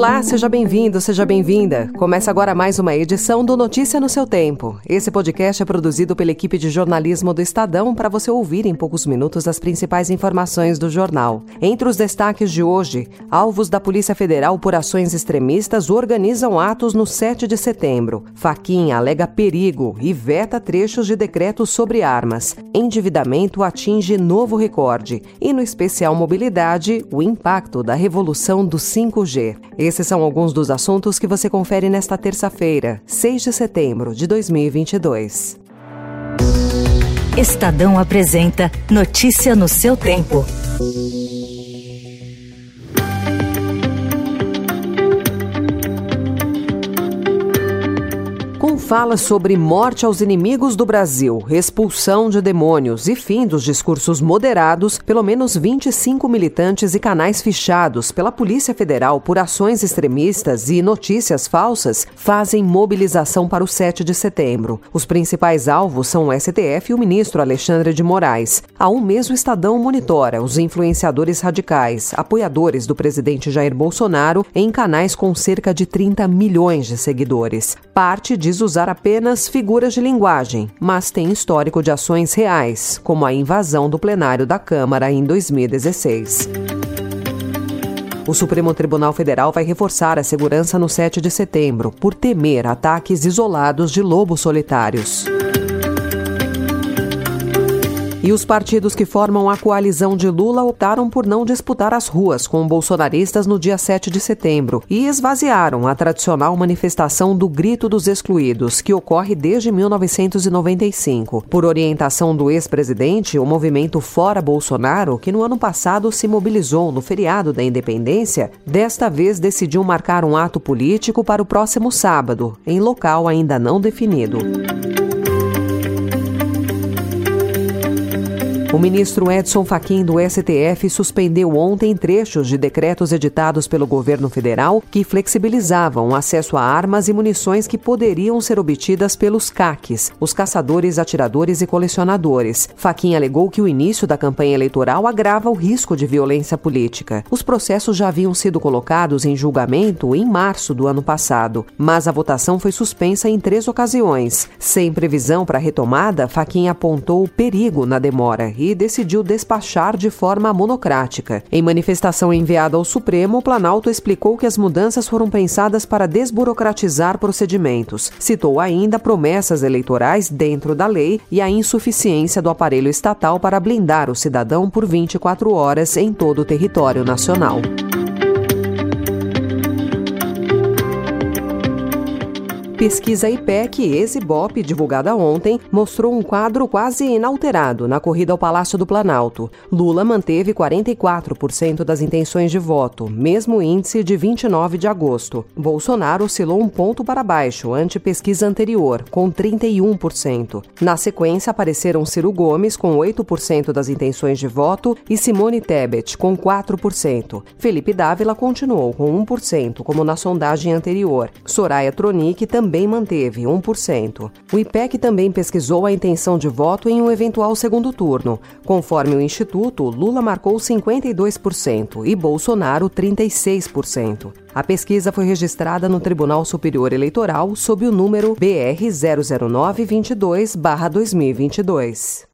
Olá, seja bem-vindo, seja bem-vinda. Começa agora mais uma edição do Notícia no seu Tempo. Esse podcast é produzido pela equipe de jornalismo do Estadão para você ouvir em poucos minutos as principais informações do jornal. Entre os destaques de hoje, alvos da Polícia Federal por ações extremistas organizam atos no 7 de setembro. Faquinha alega perigo e veta trechos de decretos sobre armas. Endividamento atinge novo recorde. E no especial mobilidade, o impacto da revolução do 5G. Esses são alguns dos assuntos que você confere nesta terça-feira, 6 de setembro de 2022. Estadão apresenta Notícia no seu tempo. Fala sobre morte aos inimigos do Brasil, expulsão de demônios e fim dos discursos moderados, pelo menos 25 militantes e canais fichados pela Polícia Federal por ações extremistas e notícias falsas fazem mobilização para o 7 de setembro. Os principais alvos são o STF e o ministro Alexandre de Moraes. Há um mês, o Estadão monitora os influenciadores radicais, apoiadores do presidente Jair Bolsonaro, em canais com cerca de 30 milhões de seguidores. Parte diz usar usar apenas figuras de linguagem, mas tem histórico de ações reais, como a invasão do plenário da Câmara em 2016. O Supremo Tribunal Federal vai reforçar a segurança no 7 de setembro, por temer ataques isolados de lobos solitários. E os partidos que formam a coalizão de Lula optaram por não disputar as ruas com bolsonaristas no dia 7 de setembro e esvaziaram a tradicional manifestação do Grito dos Excluídos, que ocorre desde 1995. Por orientação do ex-presidente, o movimento Fora Bolsonaro, que no ano passado se mobilizou no feriado da independência, desta vez decidiu marcar um ato político para o próximo sábado, em local ainda não definido. O ministro Edson Fachin do STF suspendeu ontem trechos de decretos editados pelo governo federal que flexibilizavam o acesso a armas e munições que poderiam ser obtidas pelos CACs, os caçadores, atiradores e colecionadores. Fachin alegou que o início da campanha eleitoral agrava o risco de violência política. Os processos já haviam sido colocados em julgamento em março do ano passado, mas a votação foi suspensa em três ocasiões. Sem previsão para retomada, Fachin apontou o perigo na demora e decidiu despachar de forma monocrática. Em manifestação enviada ao Supremo, o Planalto explicou que as mudanças foram pensadas para desburocratizar procedimentos. Citou ainda promessas eleitorais dentro da lei e a insuficiência do aparelho estatal para blindar o cidadão por 24 horas em todo o território nacional. Pesquisa IPEC Exibop, divulgada ontem, mostrou um quadro quase inalterado na corrida ao Palácio do Planalto. Lula manteve 44% das intenções de voto, mesmo índice de 29 de agosto. Bolsonaro oscilou um ponto para baixo ante pesquisa anterior, com 31%. Na sequência, apareceram Ciro Gomes, com 8% das intenções de voto, e Simone Tebet, com 4%. Felipe Dávila continuou com 1%, como na sondagem anterior. Soraya Tronic também também manteve 1%. O IPEC também pesquisou a intenção de voto em um eventual segundo turno. Conforme o Instituto, Lula marcou 52% e Bolsonaro 36%. A pesquisa foi registrada no Tribunal Superior Eleitoral sob o número BR 00922-2022.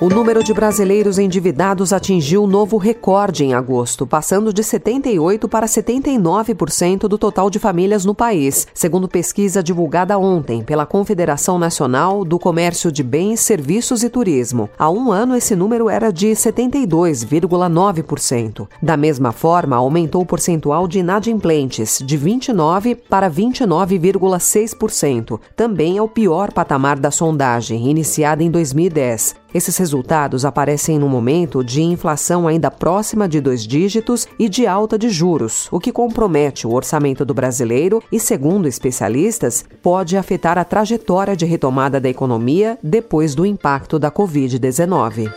O número de brasileiros endividados atingiu novo recorde em agosto, passando de 78% para 79% do total de famílias no país, segundo pesquisa divulgada ontem pela Confederação Nacional do Comércio de Bens, Serviços e Turismo. Há um ano, esse número era de 72,9%. Da mesma forma, aumentou o percentual de inadimplentes, de 29% para 29,6%. Também é o pior patamar da sondagem, iniciada em 2010. Esses resultados aparecem no momento de inflação ainda próxima de dois dígitos e de alta de juros, o que compromete o orçamento do brasileiro e, segundo especialistas, pode afetar a trajetória de retomada da economia depois do impacto da Covid-19.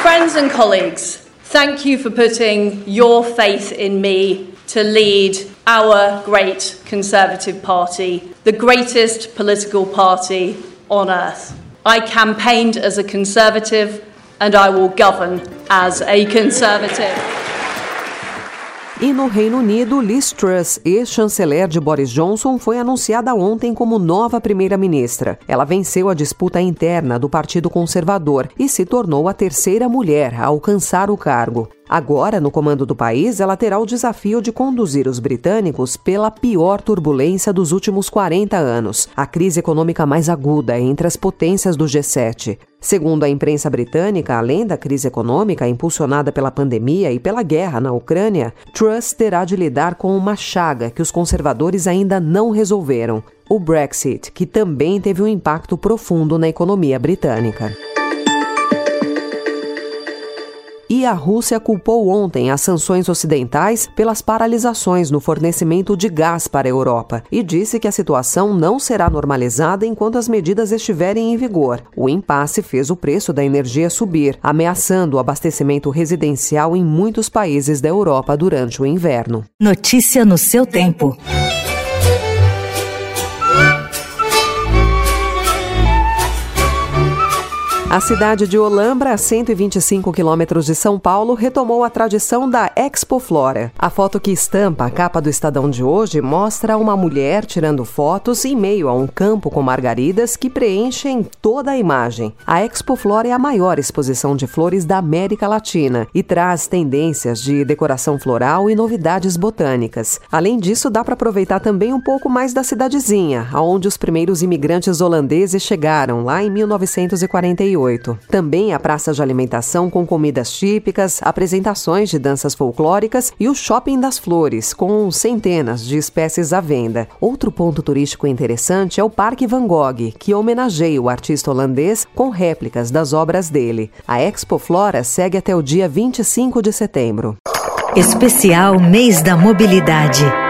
Friends and colleagues, thank you for putting your faith in me to lead our great Conservative Party, the greatest political party on earth. I campaigned as a Conservative and I will govern as a Conservative. E no Reino Unido, Liz Truss, ex-chanceler de Boris Johnson, foi anunciada ontem como nova primeira-ministra. Ela venceu a disputa interna do Partido Conservador e se tornou a terceira mulher a alcançar o cargo. Agora, no comando do país, ela terá o desafio de conduzir os britânicos pela pior turbulência dos últimos 40 anos, a crise econômica mais aguda entre as potências do G7. Segundo a imprensa britânica, além da crise econômica impulsionada pela pandemia e pela guerra na Ucrânia, Truss terá de lidar com uma chaga que os conservadores ainda não resolveram: o Brexit, que também teve um impacto profundo na economia britânica. E a Rússia culpou ontem as sanções ocidentais pelas paralisações no fornecimento de gás para a Europa e disse que a situação não será normalizada enquanto as medidas estiverem em vigor. O impasse fez o preço da energia subir, ameaçando o abastecimento residencial em muitos países da Europa durante o inverno. Notícia no seu tempo. A cidade de Olambra, a 125 quilômetros de São Paulo, retomou a tradição da Expo Flora. A foto que estampa a capa do Estadão de hoje mostra uma mulher tirando fotos em meio a um campo com margaridas que preenchem toda a imagem. A Expo Flora é a maior exposição de flores da América Latina e traz tendências de decoração floral e novidades botânicas. Além disso, dá para aproveitar também um pouco mais da cidadezinha, aonde os primeiros imigrantes holandeses chegaram lá em 1948. Também a praça de alimentação com comidas típicas, apresentações de danças folclóricas e o Shopping das Flores, com centenas de espécies à venda. Outro ponto turístico interessante é o Parque Van Gogh, que homenageia o artista holandês com réplicas das obras dele. A Expo Flora segue até o dia 25 de setembro. Especial Mês da Mobilidade.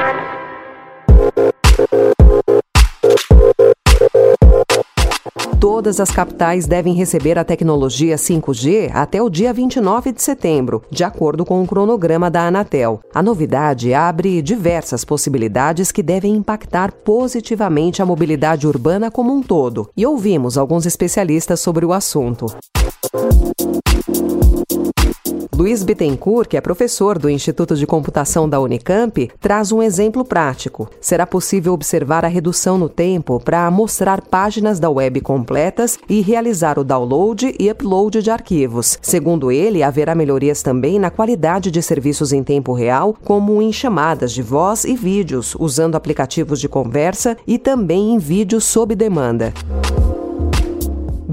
Todas as capitais devem receber a tecnologia 5G até o dia 29 de setembro, de acordo com o cronograma da Anatel. A novidade abre diversas possibilidades que devem impactar positivamente a mobilidade urbana como um todo. E ouvimos alguns especialistas sobre o assunto. Luiz Bittencourt, que é professor do Instituto de Computação da Unicamp, traz um exemplo prático. Será possível observar a redução no tempo para mostrar páginas da web completas e realizar o download e upload de arquivos. Segundo ele, haverá melhorias também na qualidade de serviços em tempo real, como em chamadas de voz e vídeos, usando aplicativos de conversa e também em vídeos sob demanda.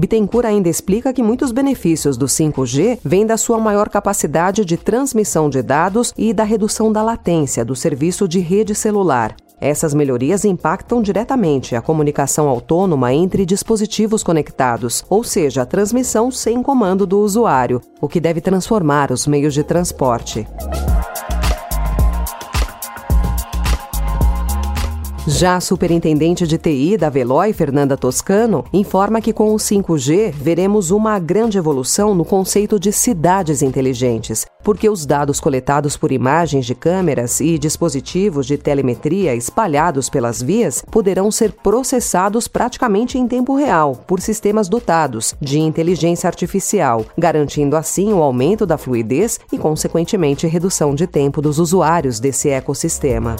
Bittencourt ainda explica que muitos benefícios do 5G vêm da sua maior capacidade de transmissão de dados e da redução da latência do serviço de rede celular. Essas melhorias impactam diretamente a comunicação autônoma entre dispositivos conectados, ou seja, a transmissão sem comando do usuário, o que deve transformar os meios de transporte. Já a superintendente de TI da Veloy, Fernanda Toscano, informa que com o 5G veremos uma grande evolução no conceito de cidades inteligentes, porque os dados coletados por imagens de câmeras e dispositivos de telemetria espalhados pelas vias poderão ser processados praticamente em tempo real por sistemas dotados de inteligência artificial, garantindo assim o aumento da fluidez e, consequentemente, redução de tempo dos usuários desse ecossistema.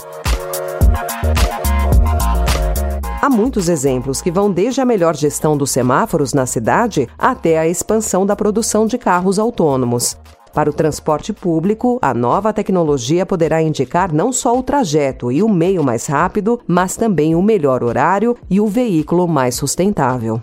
Há muitos exemplos que vão desde a melhor gestão dos semáforos na cidade até a expansão da produção de carros autônomos. Para o transporte público, a nova tecnologia poderá indicar não só o trajeto e o meio mais rápido, mas também o melhor horário e o veículo mais sustentável.